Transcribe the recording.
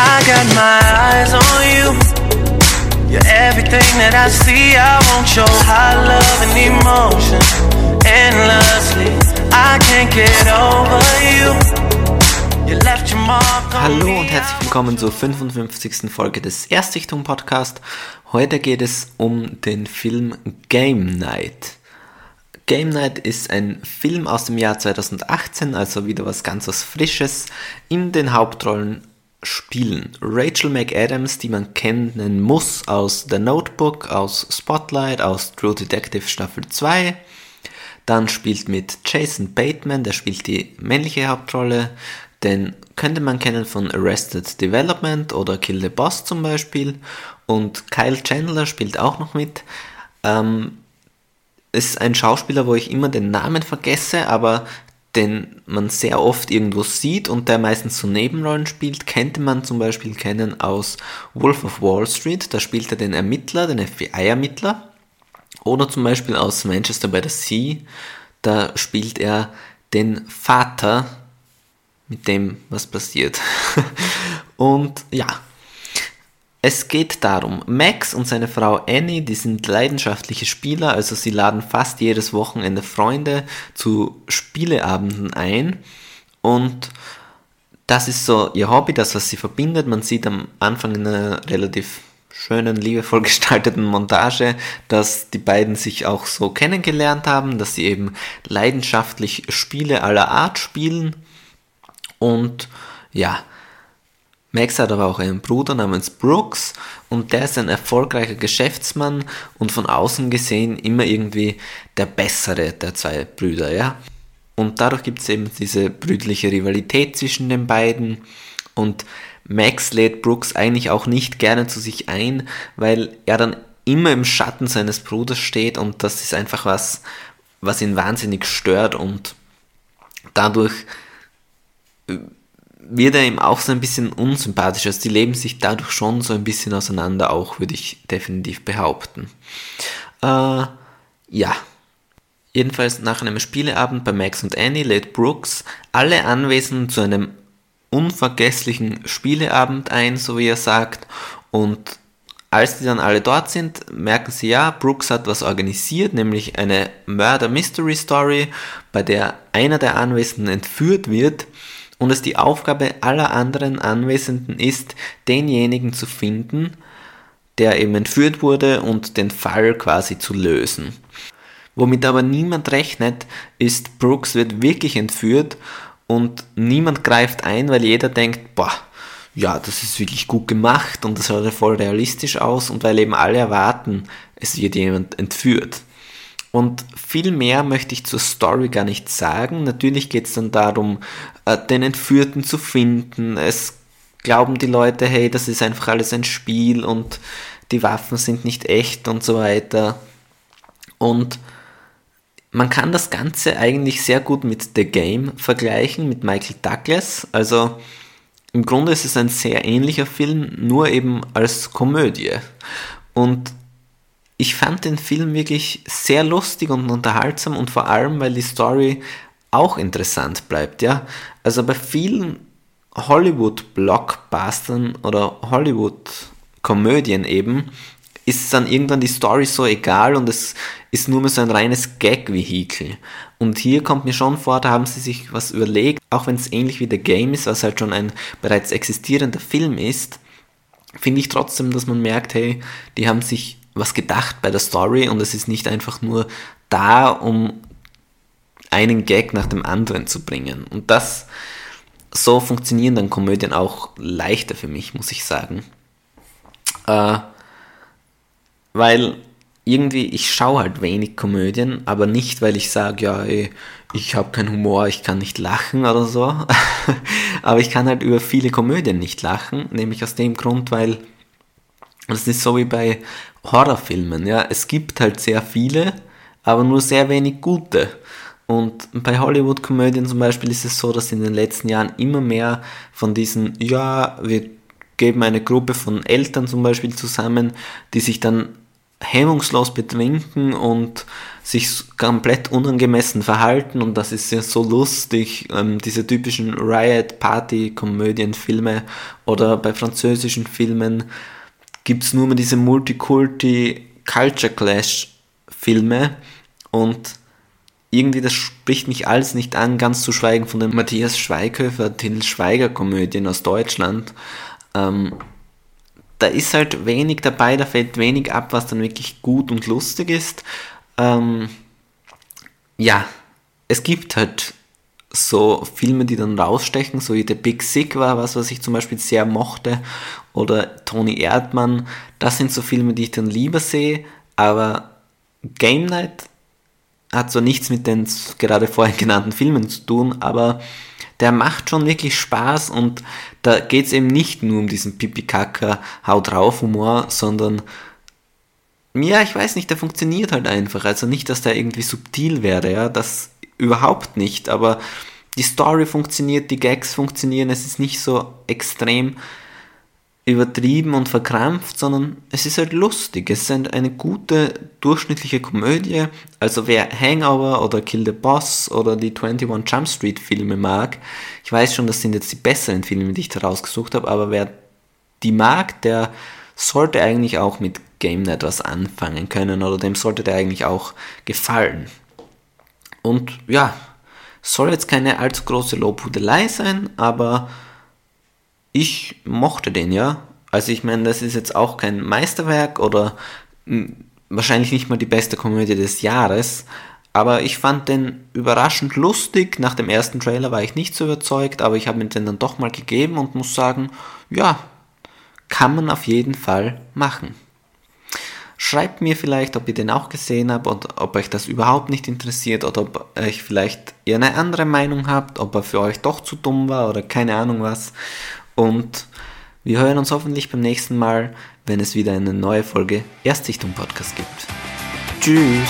I got my eyes on you. You're everything that I see. I want your high love and emotion endlessly. I can't get over you. You left your mark on Hallo und herzlich willkommen zur 55. Folge des Erstichtung Podcast. Heute geht es um den Film Game Night. Game Night ist ein Film aus dem Jahr 2018, also wieder was ganz was Frisches. In den Hauptrollen spielen Rachel McAdams, die man kennen muss aus The Notebook, aus Spotlight, aus True Detective Staffel 2. Dann spielt mit Jason Bateman, der spielt die männliche Hauptrolle. Den könnte man kennen von Arrested Development oder Kill the Boss zum Beispiel. Und Kyle Chandler spielt auch noch mit. Ähm, ist ein Schauspieler, wo ich immer den Namen vergesse, aber den man sehr oft irgendwo sieht und der meistens so Nebenrollen spielt, könnte man zum Beispiel kennen aus Wolf of Wall Street. Da spielt er den Ermittler, den FBI-Ermittler. Oder zum Beispiel aus Manchester by the Sea. Da spielt er den Vater, mit dem was passiert. und ja, es geht darum, Max und seine Frau Annie, die sind leidenschaftliche Spieler, also sie laden fast jedes Wochenende Freunde zu Spieleabenden ein und das ist so ihr Hobby, das was sie verbindet. Man sieht am Anfang in einer relativ schönen, liebevoll gestalteten Montage, dass die beiden sich auch so kennengelernt haben, dass sie eben leidenschaftlich Spiele aller Art spielen und ja, Max hat aber auch einen Bruder namens Brooks und der ist ein erfolgreicher Geschäftsmann und von außen gesehen immer irgendwie der bessere der zwei Brüder, ja. Und dadurch gibt es eben diese brüderliche Rivalität zwischen den beiden und Max lädt Brooks eigentlich auch nicht gerne zu sich ein, weil er dann immer im Schatten seines Bruders steht und das ist einfach was, was ihn wahnsinnig stört und dadurch wird er ihm auch so ein bisschen unsympathisch. Also die leben sich dadurch schon so ein bisschen auseinander, auch würde ich definitiv behaupten. Äh, ja. Jedenfalls nach einem Spieleabend bei Max und Annie lädt Brooks alle Anwesenden zu einem unvergesslichen Spieleabend ein, so wie er sagt. Und als die dann alle dort sind, merken sie ja, Brooks hat was organisiert, nämlich eine Murder Mystery Story, bei der einer der Anwesenden entführt wird und es die Aufgabe aller anderen Anwesenden ist, denjenigen zu finden, der eben entführt wurde und den Fall quasi zu lösen. Womit aber niemand rechnet, ist, Brooks wird wirklich entführt und niemand greift ein, weil jeder denkt, boah, ja, das ist wirklich gut gemacht und das ja voll realistisch aus und weil eben alle erwarten, es wird jemand entführt. Und viel mehr möchte ich zur Story gar nicht sagen. Natürlich geht es dann darum, äh, den Entführten zu finden. Es glauben die Leute, hey, das ist einfach alles ein Spiel und die Waffen sind nicht echt und so weiter. Und man kann das Ganze eigentlich sehr gut mit The Game vergleichen, mit Michael Douglas. Also im Grunde ist es ein sehr ähnlicher Film, nur eben als Komödie. Und ich fand den Film wirklich sehr lustig und unterhaltsam und vor allem, weil die Story auch interessant bleibt, ja. Also bei vielen Hollywood-Blockbustern oder Hollywood-Komödien eben ist dann irgendwann die Story so egal und es ist nur mehr so ein reines Gag-Vehikel. Und hier kommt mir schon vor, da haben sie sich was überlegt, auch wenn es ähnlich wie The Game ist, was halt schon ein bereits existierender Film ist, finde ich trotzdem, dass man merkt, hey, die haben sich was gedacht bei der Story und es ist nicht einfach nur da, um einen Gag nach dem anderen zu bringen. Und das, so funktionieren dann Komödien auch leichter für mich, muss ich sagen. Äh, weil irgendwie, ich schaue halt wenig Komödien, aber nicht, weil ich sage, ja, ey, ich habe keinen Humor, ich kann nicht lachen oder so. aber ich kann halt über viele Komödien nicht lachen, nämlich aus dem Grund, weil das ist so wie bei Horrorfilmen, ja. Es gibt halt sehr viele, aber nur sehr wenig gute. Und bei Hollywood-Komödien zum Beispiel ist es so, dass in den letzten Jahren immer mehr von diesen, ja, wir geben eine Gruppe von Eltern zum Beispiel zusammen, die sich dann hemmungslos betrinken und sich komplett unangemessen verhalten und das ist ja so lustig, ähm, diese typischen Riot-Party-Komödien-Filme oder bei französischen Filmen gibt es nur mehr diese Multikulti-Culture-Clash-Filme und irgendwie das spricht mich alles nicht an, ganz zu schweigen von den Matthias Schweighöfer, Till Schweiger Komödien aus Deutschland. Ähm, da ist halt wenig dabei, da fällt wenig ab, was dann wirklich gut und lustig ist. Ähm, ja, es gibt halt so Filme, die dann rausstechen, so wie The Big Sick war was, was ich zum Beispiel sehr mochte, oder Tony Erdmann, das sind so Filme, die ich dann lieber sehe, aber Game Night hat so nichts mit den gerade vorhin genannten Filmen zu tun, aber der macht schon wirklich Spaß und da geht es eben nicht nur um diesen Pipi-Kaka, Hau drauf Humor, sondern ja, ich weiß nicht, der funktioniert halt einfach. Also nicht, dass der irgendwie subtil wäre, ja, das überhaupt nicht, aber die Story funktioniert, die Gags funktionieren, es ist nicht so extrem übertrieben und verkrampft, sondern es ist halt lustig. Es ist eine gute, durchschnittliche Komödie. Also wer Hangover oder Kill the Boss oder die 21 Jump Street Filme mag, ich weiß schon, das sind jetzt die besseren Filme, die ich da rausgesucht habe, aber wer die mag, der sollte eigentlich auch mit Game Night was anfangen können oder dem sollte der eigentlich auch gefallen. Und ja, soll jetzt keine allzu große Lobhudelei sein, aber ich mochte den ja. Also ich meine, das ist jetzt auch kein Meisterwerk oder hm, wahrscheinlich nicht mal die beste Komödie des Jahres, aber ich fand den überraschend lustig. Nach dem ersten Trailer war ich nicht so überzeugt, aber ich habe mir den dann doch mal gegeben und muss sagen, ja, kann man auf jeden Fall machen. Schreibt mir vielleicht, ob ihr den auch gesehen habt und ob euch das überhaupt nicht interessiert oder ob euch vielleicht ihr eine andere Meinung habt, ob er für euch doch zu dumm war oder keine Ahnung was. Und wir hören uns hoffentlich beim nächsten Mal, wenn es wieder eine neue Folge Erstsichtung Podcast gibt. Tschüss!